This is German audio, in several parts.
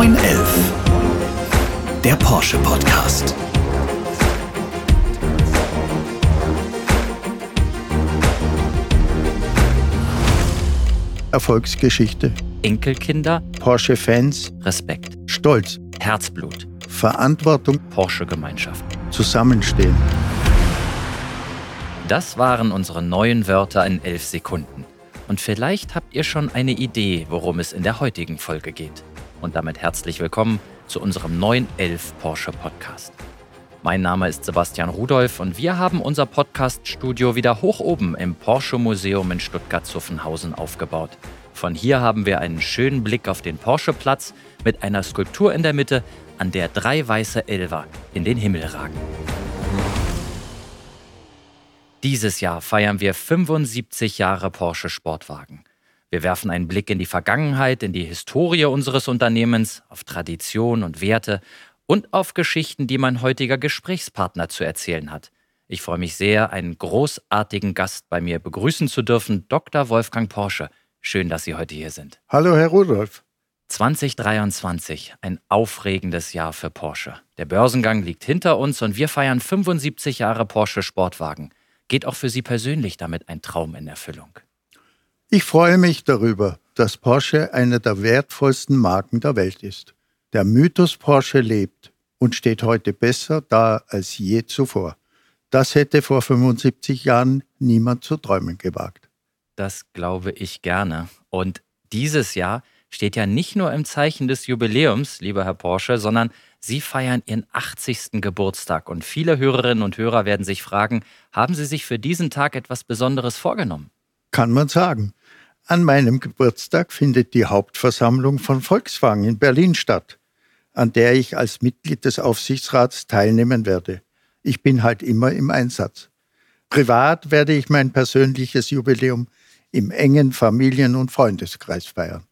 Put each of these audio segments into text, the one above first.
911. Der Porsche Podcast. Erfolgsgeschichte. Enkelkinder, Porsche-Fans. Respekt, Stolz. Herzblut, Verantwortung. Porsche-Gemeinschaft. Zusammenstehen. Das waren unsere neuen Wörter in elf Sekunden. Und vielleicht habt ihr schon eine Idee, worum es in der heutigen Folge geht. Und damit herzlich willkommen zu unserem neuen elf Porsche Podcast. Mein Name ist Sebastian Rudolph und wir haben unser Podcast-Studio wieder hoch oben im Porsche Museum in Stuttgart-Zuffenhausen aufgebaut. Von hier haben wir einen schönen Blick auf den Porsche-Platz mit einer Skulptur in der Mitte, an der drei weiße Elver in den Himmel ragen. Dieses Jahr feiern wir 75 Jahre Porsche Sportwagen. Wir werfen einen Blick in die Vergangenheit, in die Historie unseres Unternehmens, auf Tradition und Werte und auf Geschichten, die mein heutiger Gesprächspartner zu erzählen hat. Ich freue mich sehr, einen großartigen Gast bei mir begrüßen zu dürfen, Dr. Wolfgang Porsche. Schön, dass Sie heute hier sind. Hallo, Herr Rudolph. 2023, ein aufregendes Jahr für Porsche. Der Börsengang liegt hinter uns und wir feiern 75 Jahre Porsche Sportwagen. Geht auch für Sie persönlich damit ein Traum in Erfüllung? Ich freue mich darüber, dass Porsche eine der wertvollsten Marken der Welt ist. Der Mythos Porsche lebt und steht heute besser da als je zuvor. Das hätte vor 75 Jahren niemand zu träumen gewagt. Das glaube ich gerne. Und dieses Jahr steht ja nicht nur im Zeichen des Jubiläums, lieber Herr Porsche, sondern Sie feiern Ihren 80. Geburtstag. Und viele Hörerinnen und Hörer werden sich fragen, haben Sie sich für diesen Tag etwas Besonderes vorgenommen? Kann man sagen. An meinem Geburtstag findet die Hauptversammlung von Volkswagen in Berlin statt, an der ich als Mitglied des Aufsichtsrats teilnehmen werde. Ich bin halt immer im Einsatz. Privat werde ich mein persönliches Jubiläum im engen Familien- und Freundeskreis feiern.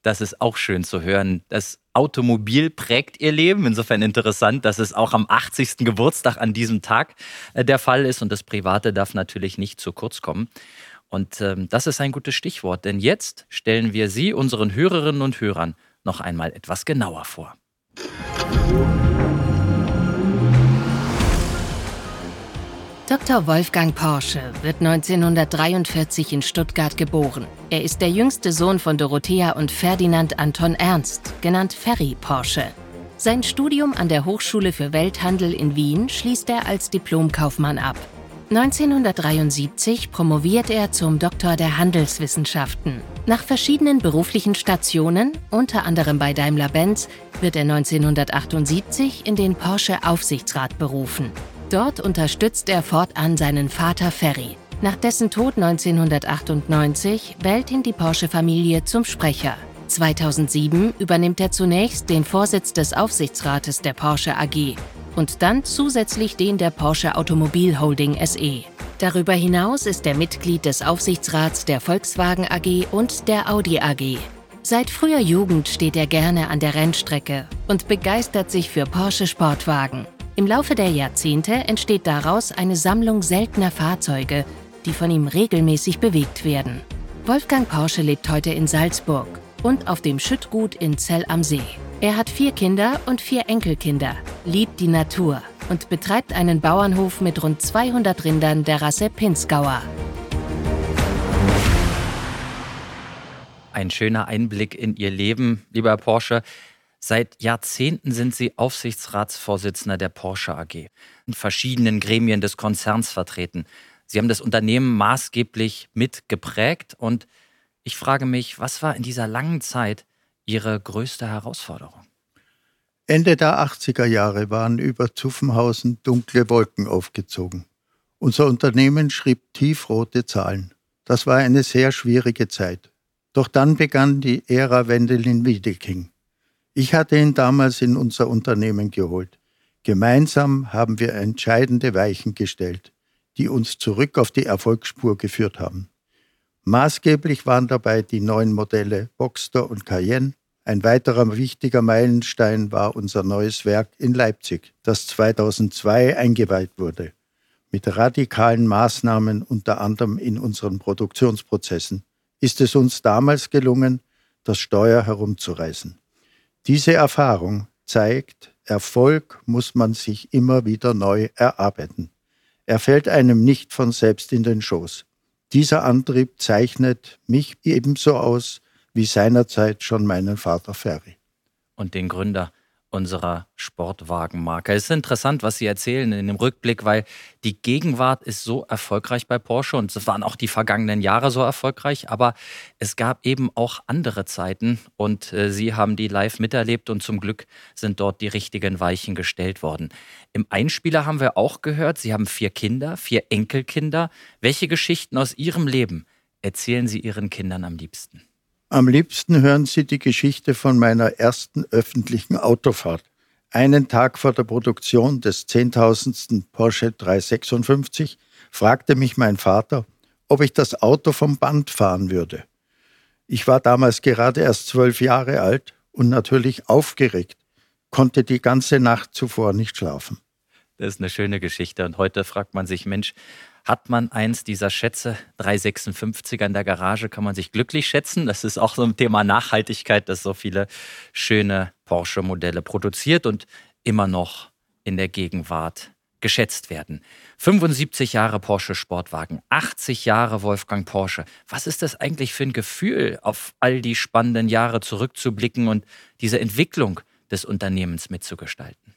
Das ist auch schön zu hören. Das Automobil prägt ihr Leben. Insofern interessant, dass es auch am 80. Geburtstag an diesem Tag äh, der Fall ist. Und das Private darf natürlich nicht zu kurz kommen. Und ähm, das ist ein gutes Stichwort, denn jetzt stellen wir Sie, unseren Hörerinnen und Hörern, noch einmal etwas genauer vor. Dr. Wolfgang Porsche wird 1943 in Stuttgart geboren. Er ist der jüngste Sohn von Dorothea und Ferdinand Anton Ernst, genannt Ferry Porsche. Sein Studium an der Hochschule für Welthandel in Wien schließt er als Diplomkaufmann ab. 1973 promoviert er zum Doktor der Handelswissenschaften. Nach verschiedenen beruflichen Stationen, unter anderem bei Daimler-Benz, wird er 1978 in den Porsche Aufsichtsrat berufen. Dort unterstützt er fortan seinen Vater Ferry. Nach dessen Tod 1998 wählt ihn die Porsche-Familie zum Sprecher. 2007 übernimmt er zunächst den Vorsitz des Aufsichtsrates der Porsche AG und dann zusätzlich den der Porsche Automobil Holding SE. Darüber hinaus ist er Mitglied des Aufsichtsrats der Volkswagen AG und der Audi AG. Seit früher Jugend steht er gerne an der Rennstrecke und begeistert sich für Porsche Sportwagen. Im Laufe der Jahrzehnte entsteht daraus eine Sammlung seltener Fahrzeuge, die von ihm regelmäßig bewegt werden. Wolfgang Porsche lebt heute in Salzburg und auf dem Schüttgut in Zell am See. Er hat vier Kinder und vier Enkelkinder, liebt die Natur und betreibt einen Bauernhof mit rund 200 Rindern der Rasse Pinzgauer. Ein schöner Einblick in Ihr Leben, lieber Herr Porsche. Seit Jahrzehnten sind Sie Aufsichtsratsvorsitzender der Porsche AG, in verschiedenen Gremien des Konzerns vertreten. Sie haben das Unternehmen maßgeblich mitgeprägt und ich frage mich, was war in dieser langen Zeit Ihre größte Herausforderung? Ende der 80er Jahre waren über Zuffenhausen dunkle Wolken aufgezogen. Unser Unternehmen schrieb tiefrote Zahlen. Das war eine sehr schwierige Zeit. Doch dann begann die Ära Wendelin Wiedeking. Ich hatte ihn damals in unser Unternehmen geholt. Gemeinsam haben wir entscheidende Weichen gestellt, die uns zurück auf die Erfolgsspur geführt haben. Maßgeblich waren dabei die neuen Modelle Boxster und Cayenne. Ein weiterer wichtiger Meilenstein war unser neues Werk in Leipzig, das 2002 eingeweiht wurde, mit radikalen Maßnahmen unter anderem in unseren Produktionsprozessen ist es uns damals gelungen, das Steuer herumzureißen. Diese Erfahrung zeigt, Erfolg muss man sich immer wieder neu erarbeiten. Er fällt einem nicht von selbst in den Schoß. Dieser Antrieb zeichnet mich ebenso aus wie seinerzeit schon meinen Vater Ferry. Und den Gründer unserer Sportwagenmarke. Es ist interessant, was Sie erzählen in dem Rückblick, weil die Gegenwart ist so erfolgreich bei Porsche und es waren auch die vergangenen Jahre so erfolgreich, aber es gab eben auch andere Zeiten und äh, Sie haben die live miterlebt und zum Glück sind dort die richtigen Weichen gestellt worden. Im Einspieler haben wir auch gehört, Sie haben vier Kinder, vier Enkelkinder. Welche Geschichten aus Ihrem Leben erzählen Sie Ihren Kindern am liebsten? Am liebsten hören Sie die Geschichte von meiner ersten öffentlichen Autofahrt. Einen Tag vor der Produktion des 10.000. Porsche 356 fragte mich mein Vater, ob ich das Auto vom Band fahren würde. Ich war damals gerade erst zwölf Jahre alt und natürlich aufgeregt, konnte die ganze Nacht zuvor nicht schlafen. Das ist eine schöne Geschichte. Und heute fragt man sich, Mensch, hat man eins dieser Schätze, 356er in der Garage, kann man sich glücklich schätzen. Das ist auch so ein Thema Nachhaltigkeit, das so viele schöne Porsche-Modelle produziert und immer noch in der Gegenwart geschätzt werden. 75 Jahre Porsche Sportwagen, 80 Jahre Wolfgang Porsche. Was ist das eigentlich für ein Gefühl, auf all die spannenden Jahre zurückzublicken und diese Entwicklung des Unternehmens mitzugestalten?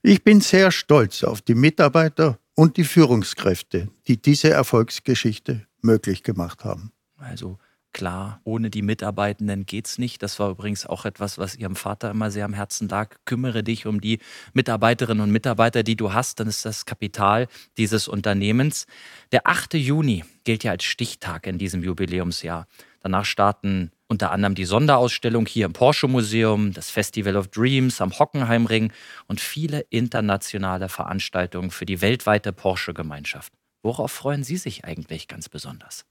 Ich bin sehr stolz auf die Mitarbeiter und die Führungskräfte, die diese Erfolgsgeschichte möglich gemacht haben. Also klar, ohne die Mitarbeitenden geht's nicht. Das war übrigens auch etwas, was Ihrem Vater immer sehr am Herzen lag. Kümmere dich um die Mitarbeiterinnen und Mitarbeiter, die du hast, dann ist das Kapital dieses Unternehmens. Der 8. Juni gilt ja als Stichtag in diesem Jubiläumsjahr. Danach starten unter anderem die Sonderausstellung hier im Porsche Museum, das Festival of Dreams am Hockenheimring und viele internationale Veranstaltungen für die weltweite Porsche-Gemeinschaft. Worauf freuen Sie sich eigentlich ganz besonders?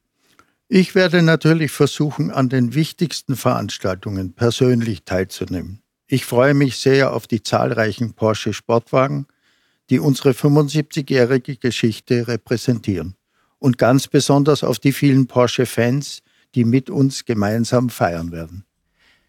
Ich werde natürlich versuchen, an den wichtigsten Veranstaltungen persönlich teilzunehmen. Ich freue mich sehr auf die zahlreichen Porsche Sportwagen, die unsere 75-jährige Geschichte repräsentieren. Und ganz besonders auf die vielen Porsche-Fans, die mit uns gemeinsam feiern werden.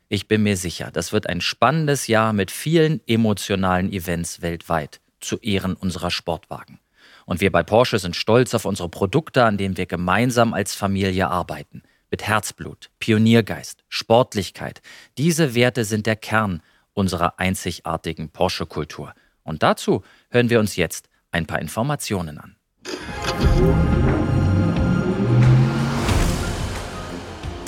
Ich bin mir sicher, das wird ein spannendes Jahr mit vielen emotionalen Events weltweit zu Ehren unserer Sportwagen. Und wir bei Porsche sind stolz auf unsere Produkte, an denen wir gemeinsam als Familie arbeiten. Mit Herzblut, Pioniergeist, Sportlichkeit. Diese Werte sind der Kern unserer einzigartigen Porsche-Kultur. Und dazu hören wir uns jetzt ein paar Informationen an.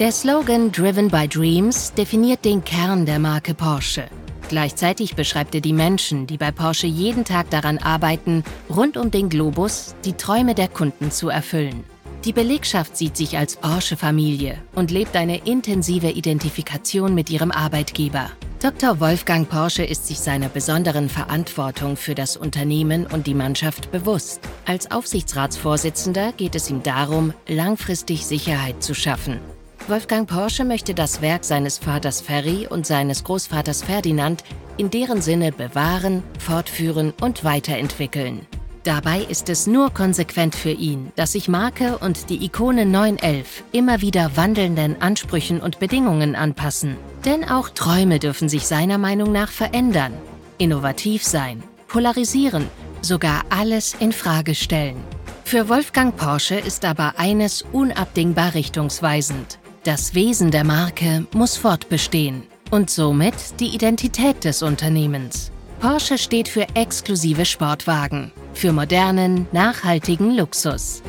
Der Slogan Driven by Dreams definiert den Kern der Marke Porsche. Gleichzeitig beschreibt er die Menschen, die bei Porsche jeden Tag daran arbeiten, rund um den Globus die Träume der Kunden zu erfüllen. Die Belegschaft sieht sich als Porsche-Familie und lebt eine intensive Identifikation mit ihrem Arbeitgeber. Dr. Wolfgang Porsche ist sich seiner besonderen Verantwortung für das Unternehmen und die Mannschaft bewusst. Als Aufsichtsratsvorsitzender geht es ihm darum, langfristig Sicherheit zu schaffen. Wolfgang Porsche möchte das Werk seines Vaters Ferry und seines Großvaters Ferdinand in deren Sinne bewahren, fortführen und weiterentwickeln. Dabei ist es nur konsequent für ihn, dass sich Marke und die Ikone 911 immer wieder wandelnden Ansprüchen und Bedingungen anpassen. Denn auch Träume dürfen sich seiner Meinung nach verändern, innovativ sein, polarisieren, sogar alles in Frage stellen. Für Wolfgang Porsche ist aber eines unabdingbar richtungsweisend. Das Wesen der Marke muss fortbestehen und somit die Identität des Unternehmens. Porsche steht für exklusive Sportwagen, für modernen, nachhaltigen Luxus.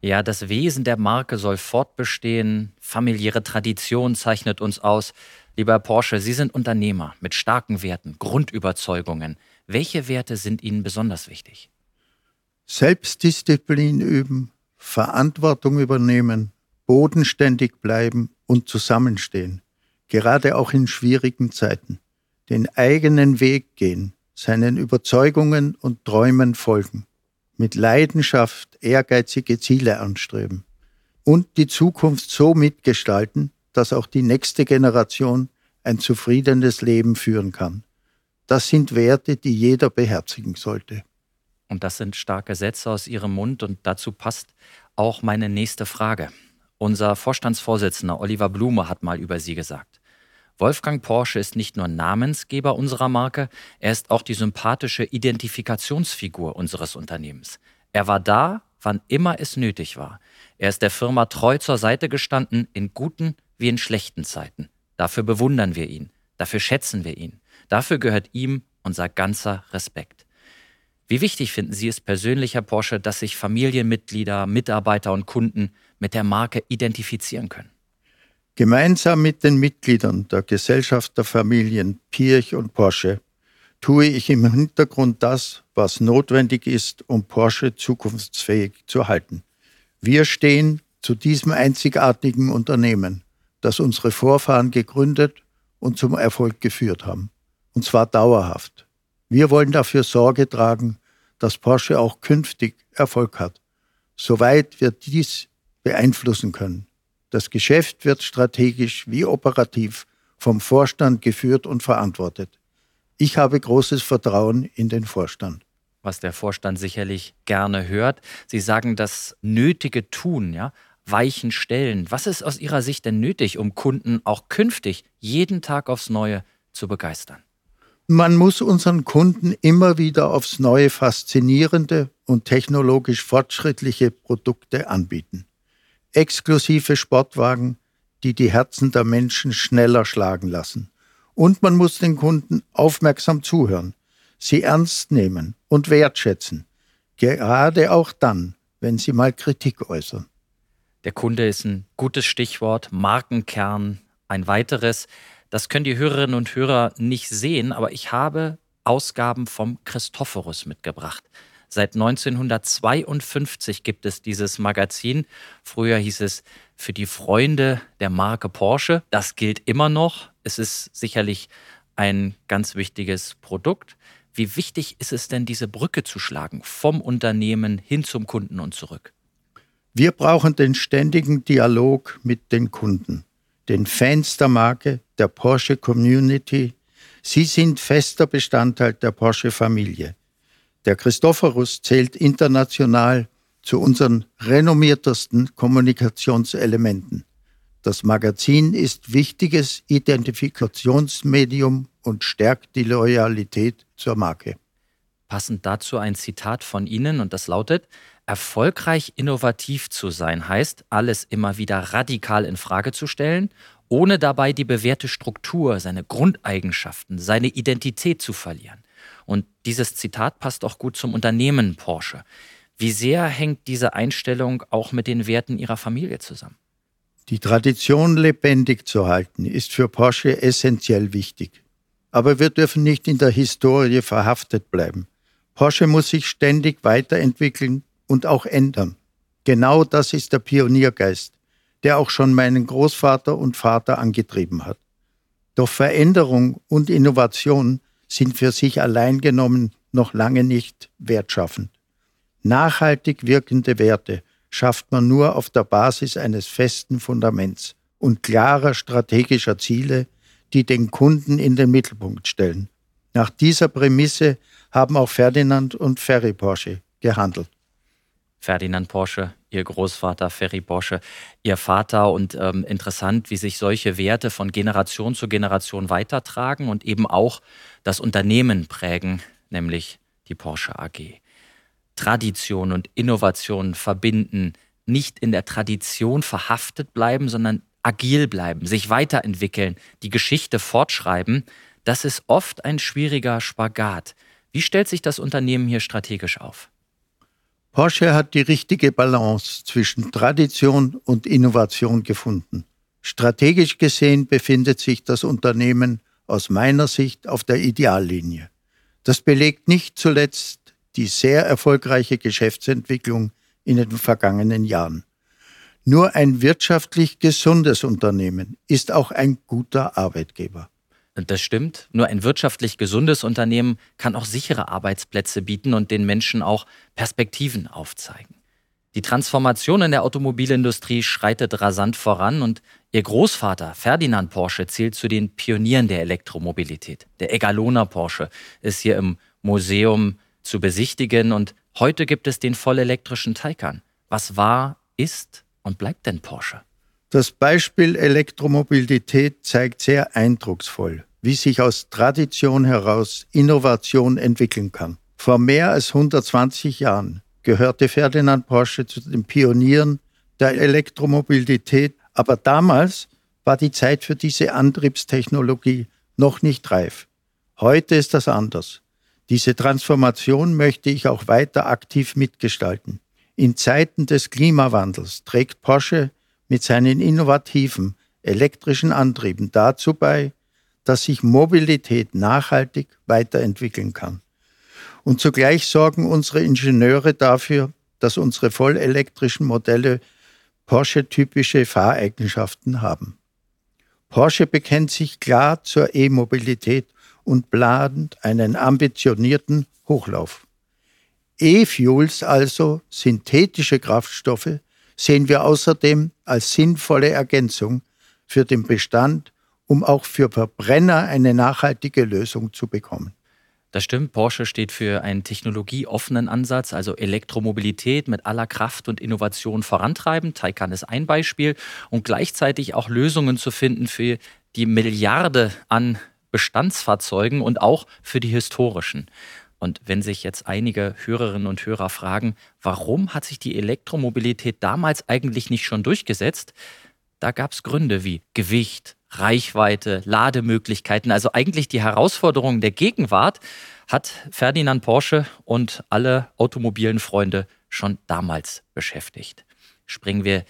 Ja, das Wesen der Marke soll fortbestehen, familiäre Tradition zeichnet uns aus. Lieber Porsche, Sie sind Unternehmer mit starken Werten, Grundüberzeugungen. Welche Werte sind Ihnen besonders wichtig? Selbstdisziplin üben, Verantwortung übernehmen, bodenständig bleiben und zusammenstehen, gerade auch in schwierigen Zeiten, den eigenen Weg gehen, seinen Überzeugungen und Träumen folgen, mit Leidenschaft ehrgeizige Ziele anstreben und die Zukunft so mitgestalten, dass auch die nächste Generation ein zufriedenes Leben führen kann. Das sind Werte, die jeder beherzigen sollte. Und das sind starke Sätze aus Ihrem Mund und dazu passt auch meine nächste Frage. Unser Vorstandsvorsitzender Oliver Blume hat mal über Sie gesagt. Wolfgang Porsche ist nicht nur Namensgeber unserer Marke, er ist auch die sympathische Identifikationsfigur unseres Unternehmens. Er war da, wann immer es nötig war. Er ist der Firma treu zur Seite gestanden, in guten wie in schlechten Zeiten. Dafür bewundern wir ihn, dafür schätzen wir ihn. Dafür gehört ihm unser ganzer Respekt. Wie wichtig finden Sie es persönlich, Herr Porsche, dass sich Familienmitglieder, Mitarbeiter und Kunden mit der Marke identifizieren können? Gemeinsam mit den Mitgliedern der Gesellschaft der Familien Pirch und Porsche tue ich im Hintergrund das, was notwendig ist, um Porsche zukunftsfähig zu halten. Wir stehen zu diesem einzigartigen Unternehmen, das unsere Vorfahren gegründet und zum Erfolg geführt haben. Und zwar dauerhaft. Wir wollen dafür Sorge tragen, dass Porsche auch künftig Erfolg hat, soweit wir dies beeinflussen können. Das Geschäft wird strategisch wie operativ vom Vorstand geführt und verantwortet. Ich habe großes Vertrauen in den Vorstand. Was der Vorstand sicherlich gerne hört. Sie sagen, das nötige Tun, ja, Weichen stellen. Was ist aus Ihrer Sicht denn nötig, um Kunden auch künftig jeden Tag aufs Neue zu begeistern? Man muss unseren Kunden immer wieder aufs Neue faszinierende und technologisch fortschrittliche Produkte anbieten. Exklusive Sportwagen, die die Herzen der Menschen schneller schlagen lassen. Und man muss den Kunden aufmerksam zuhören, sie ernst nehmen und wertschätzen, gerade auch dann, wenn sie mal Kritik äußern. Der Kunde ist ein gutes Stichwort, Markenkern ein weiteres. Das können die Hörerinnen und Hörer nicht sehen, aber ich habe Ausgaben vom Christophorus mitgebracht. Seit 1952 gibt es dieses Magazin. Früher hieß es für die Freunde der Marke Porsche. Das gilt immer noch. Es ist sicherlich ein ganz wichtiges Produkt. Wie wichtig ist es denn, diese Brücke zu schlagen vom Unternehmen hin zum Kunden und zurück? Wir brauchen den ständigen Dialog mit den Kunden, den Fans der Marke, der Porsche Community. Sie sind fester Bestandteil der Porsche Familie. Der Christophorus zählt international zu unseren renommiertesten Kommunikationselementen. Das Magazin ist wichtiges Identifikationsmedium und stärkt die Loyalität zur Marke. Passend dazu ein Zitat von Ihnen und das lautet, erfolgreich innovativ zu sein heißt, alles immer wieder radikal in Frage zu stellen, ohne dabei die bewährte Struktur, seine Grundeigenschaften, seine Identität zu verlieren. Und dieses Zitat passt auch gut zum Unternehmen Porsche. Wie sehr hängt diese Einstellung auch mit den Werten Ihrer Familie zusammen? Die Tradition lebendig zu halten, ist für Porsche essentiell wichtig. Aber wir dürfen nicht in der Historie verhaftet bleiben. Porsche muss sich ständig weiterentwickeln und auch ändern. Genau das ist der Pioniergeist, der auch schon meinen Großvater und Vater angetrieben hat. Doch Veränderung und Innovation sind für sich allein genommen noch lange nicht wertschaffend. Nachhaltig wirkende Werte schafft man nur auf der Basis eines festen Fundaments und klarer strategischer Ziele, die den Kunden in den Mittelpunkt stellen. Nach dieser Prämisse haben auch Ferdinand und Ferry Porsche gehandelt. Ferdinand Porsche, Ihr Großvater Ferry Porsche, Ihr Vater und ähm, interessant, wie sich solche Werte von Generation zu Generation weitertragen und eben auch das Unternehmen prägen, nämlich die Porsche AG. Tradition und Innovation verbinden, nicht in der Tradition verhaftet bleiben, sondern agil bleiben, sich weiterentwickeln, die Geschichte fortschreiben, das ist oft ein schwieriger Spagat. Wie stellt sich das Unternehmen hier strategisch auf? Porsche hat die richtige Balance zwischen Tradition und Innovation gefunden. Strategisch gesehen befindet sich das Unternehmen aus meiner Sicht auf der Ideallinie. Das belegt nicht zuletzt die sehr erfolgreiche Geschäftsentwicklung in den vergangenen Jahren. Nur ein wirtschaftlich gesundes Unternehmen ist auch ein guter Arbeitgeber. Das stimmt. Nur ein wirtschaftlich gesundes Unternehmen kann auch sichere Arbeitsplätze bieten und den Menschen auch Perspektiven aufzeigen. Die Transformation in der Automobilindustrie schreitet rasant voran und ihr Großvater Ferdinand Porsche zählt zu den Pionieren der Elektromobilität. Der Egalona Porsche ist hier im Museum zu besichtigen und heute gibt es den vollelektrischen Taycan. Was war, ist und bleibt denn Porsche? Das Beispiel Elektromobilität zeigt sehr eindrucksvoll, wie sich aus Tradition heraus Innovation entwickeln kann. Vor mehr als 120 Jahren gehörte Ferdinand Porsche zu den Pionieren der Elektromobilität, aber damals war die Zeit für diese Antriebstechnologie noch nicht reif. Heute ist das anders. Diese Transformation möchte ich auch weiter aktiv mitgestalten. In Zeiten des Klimawandels trägt Porsche mit seinen innovativen elektrischen Antrieben dazu bei, dass sich Mobilität nachhaltig weiterentwickeln kann. Und zugleich sorgen unsere Ingenieure dafür, dass unsere vollelektrischen Modelle Porsche-typische Fahreigenschaften haben. Porsche bekennt sich klar zur E-Mobilität und plant einen ambitionierten Hochlauf. E-Fuels, also synthetische Kraftstoffe, sehen wir außerdem als sinnvolle Ergänzung für den Bestand, um auch für Verbrenner eine nachhaltige Lösung zu bekommen. Das stimmt, Porsche steht für einen technologieoffenen Ansatz, also Elektromobilität mit aller Kraft und Innovation vorantreiben. Taycan ist ein Beispiel und gleichzeitig auch Lösungen zu finden für die Milliarde an Bestandsfahrzeugen und auch für die historischen. Und wenn sich jetzt einige Hörerinnen und Hörer fragen, warum hat sich die Elektromobilität damals eigentlich nicht schon durchgesetzt, da gab es Gründe wie Gewicht, Reichweite, Lademöglichkeiten, also eigentlich die Herausforderungen der Gegenwart, hat Ferdinand Porsche und alle automobilen Freunde schon damals beschäftigt. Springen wir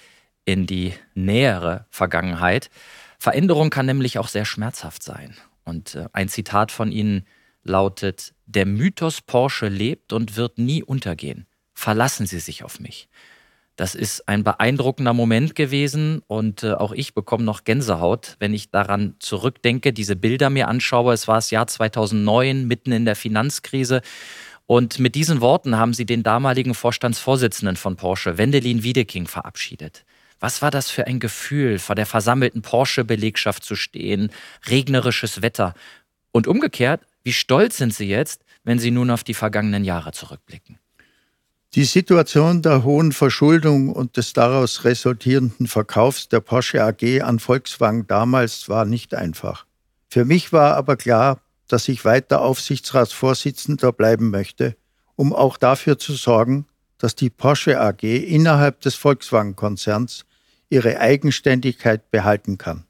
in die nähere Vergangenheit. Veränderung kann nämlich auch sehr schmerzhaft sein. Und äh, ein Zitat von Ihnen lautet, der Mythos Porsche lebt und wird nie untergehen. Verlassen Sie sich auf mich. Das ist ein beeindruckender Moment gewesen und äh, auch ich bekomme noch Gänsehaut, wenn ich daran zurückdenke, diese Bilder mir anschaue. Es war das Jahr 2009, mitten in der Finanzkrise. Und mit diesen Worten haben sie den damaligen Vorstandsvorsitzenden von Porsche, Wendelin Wiedeking, verabschiedet. Was war das für ein Gefühl, vor der versammelten Porsche-Belegschaft zu stehen, regnerisches Wetter. Und umgekehrt, wie stolz sind Sie jetzt, wenn Sie nun auf die vergangenen Jahre zurückblicken? Die Situation der hohen Verschuldung und des daraus resultierenden Verkaufs der Porsche AG an Volkswagen damals war nicht einfach. Für mich war aber klar, dass ich weiter Aufsichtsratsvorsitzender bleiben möchte, um auch dafür zu sorgen, dass die Porsche AG innerhalb des Volkswagen-Konzerns ihre Eigenständigkeit behalten kann.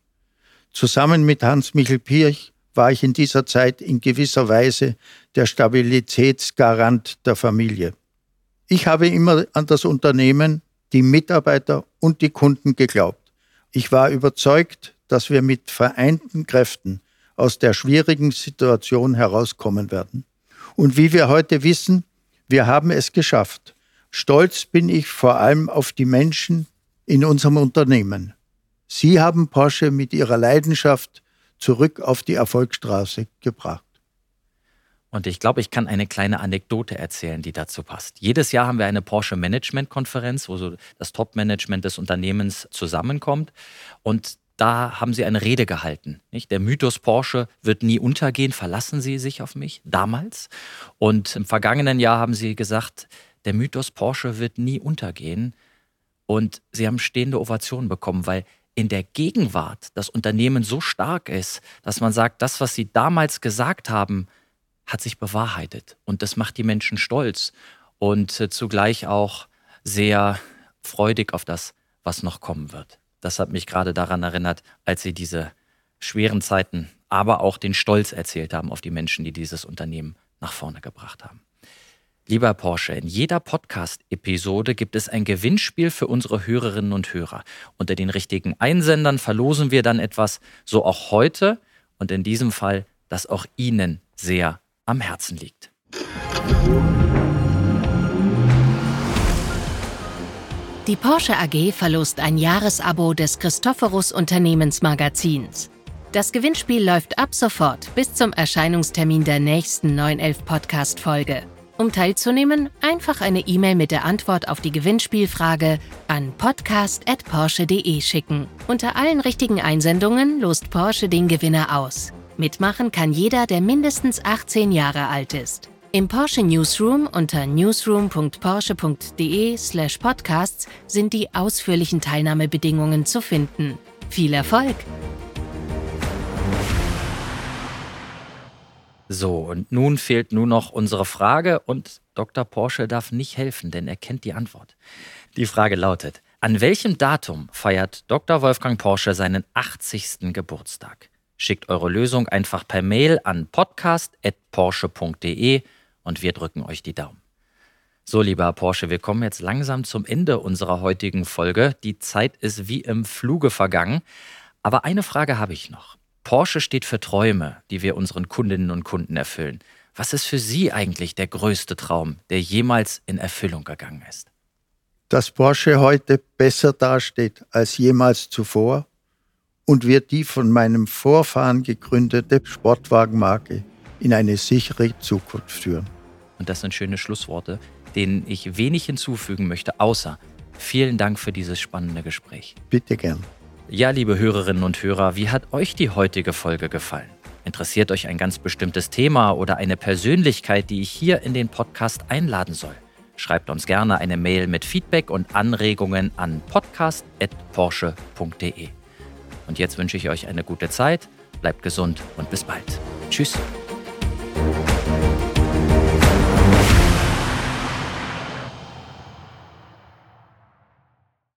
Zusammen mit Hans-Michel Pirch war ich in dieser Zeit in gewisser Weise der Stabilitätsgarant der Familie. Ich habe immer an das Unternehmen, die Mitarbeiter und die Kunden geglaubt. Ich war überzeugt, dass wir mit vereinten Kräften aus der schwierigen Situation herauskommen werden. Und wie wir heute wissen, wir haben es geschafft. Stolz bin ich vor allem auf die Menschen in unserem Unternehmen. Sie haben Porsche mit ihrer Leidenschaft zurück auf die Erfolgsstraße gebracht. Und ich glaube, ich kann eine kleine Anekdote erzählen, die dazu passt. Jedes Jahr haben wir eine Porsche Management Konferenz, wo so das Top-Management des Unternehmens zusammenkommt. Und da haben sie eine Rede gehalten. Nicht? Der Mythos Porsche wird nie untergehen. Verlassen Sie sich auf mich damals. Und im vergangenen Jahr haben sie gesagt, der Mythos Porsche wird nie untergehen. Und sie haben stehende Ovationen bekommen, weil in der Gegenwart das Unternehmen so stark ist, dass man sagt, das, was sie damals gesagt haben, hat sich bewahrheitet. Und das macht die Menschen stolz und äh, zugleich auch sehr freudig auf das, was noch kommen wird. Das hat mich gerade daran erinnert, als Sie diese schweren Zeiten, aber auch den Stolz erzählt haben auf die Menschen, die dieses Unternehmen nach vorne gebracht haben. Lieber Porsche, in jeder Podcast-Episode gibt es ein Gewinnspiel für unsere Hörerinnen und Hörer. Unter den richtigen Einsendern verlosen wir dann etwas, so auch heute und in diesem Fall, das auch Ihnen sehr am Herzen liegt. Die Porsche AG verlost ein Jahresabo des Christophorus Unternehmensmagazins. Das Gewinnspiel läuft ab sofort bis zum Erscheinungstermin der nächsten 911 Podcast Folge. Um teilzunehmen, einfach eine E-Mail mit der Antwort auf die Gewinnspielfrage an podcast@porsche.de schicken. Unter allen richtigen Einsendungen lost Porsche den Gewinner aus. Mitmachen kann jeder, der mindestens 18 Jahre alt ist. Im Porsche Newsroom unter newsroom.porsche.de/podcasts sind die ausführlichen Teilnahmebedingungen zu finden. Viel Erfolg! So, und nun fehlt nur noch unsere Frage und Dr. Porsche darf nicht helfen, denn er kennt die Antwort. Die Frage lautet, an welchem Datum feiert Dr. Wolfgang Porsche seinen 80. Geburtstag? Schickt eure Lösung einfach per Mail an podcast.porsche.de und wir drücken euch die Daumen. So, lieber Porsche, wir kommen jetzt langsam zum Ende unserer heutigen Folge. Die Zeit ist wie im Fluge vergangen. Aber eine Frage habe ich noch. Porsche steht für Träume, die wir unseren Kundinnen und Kunden erfüllen. Was ist für Sie eigentlich der größte Traum, der jemals in Erfüllung gegangen ist? Dass Porsche heute besser dasteht als jemals zuvor und wir die von meinem Vorfahren gegründete Sportwagenmarke in eine sichere Zukunft führen. Und das sind schöne Schlussworte, denen ich wenig hinzufügen möchte, außer vielen Dank für dieses spannende Gespräch. Bitte gern. Ja, liebe Hörerinnen und Hörer, wie hat euch die heutige Folge gefallen? Interessiert euch ein ganz bestimmtes Thema oder eine Persönlichkeit, die ich hier in den Podcast einladen soll? Schreibt uns gerne eine Mail mit Feedback und Anregungen an podcast.porsche.de. Und jetzt wünsche ich euch eine gute Zeit, bleibt gesund und bis bald. Tschüss.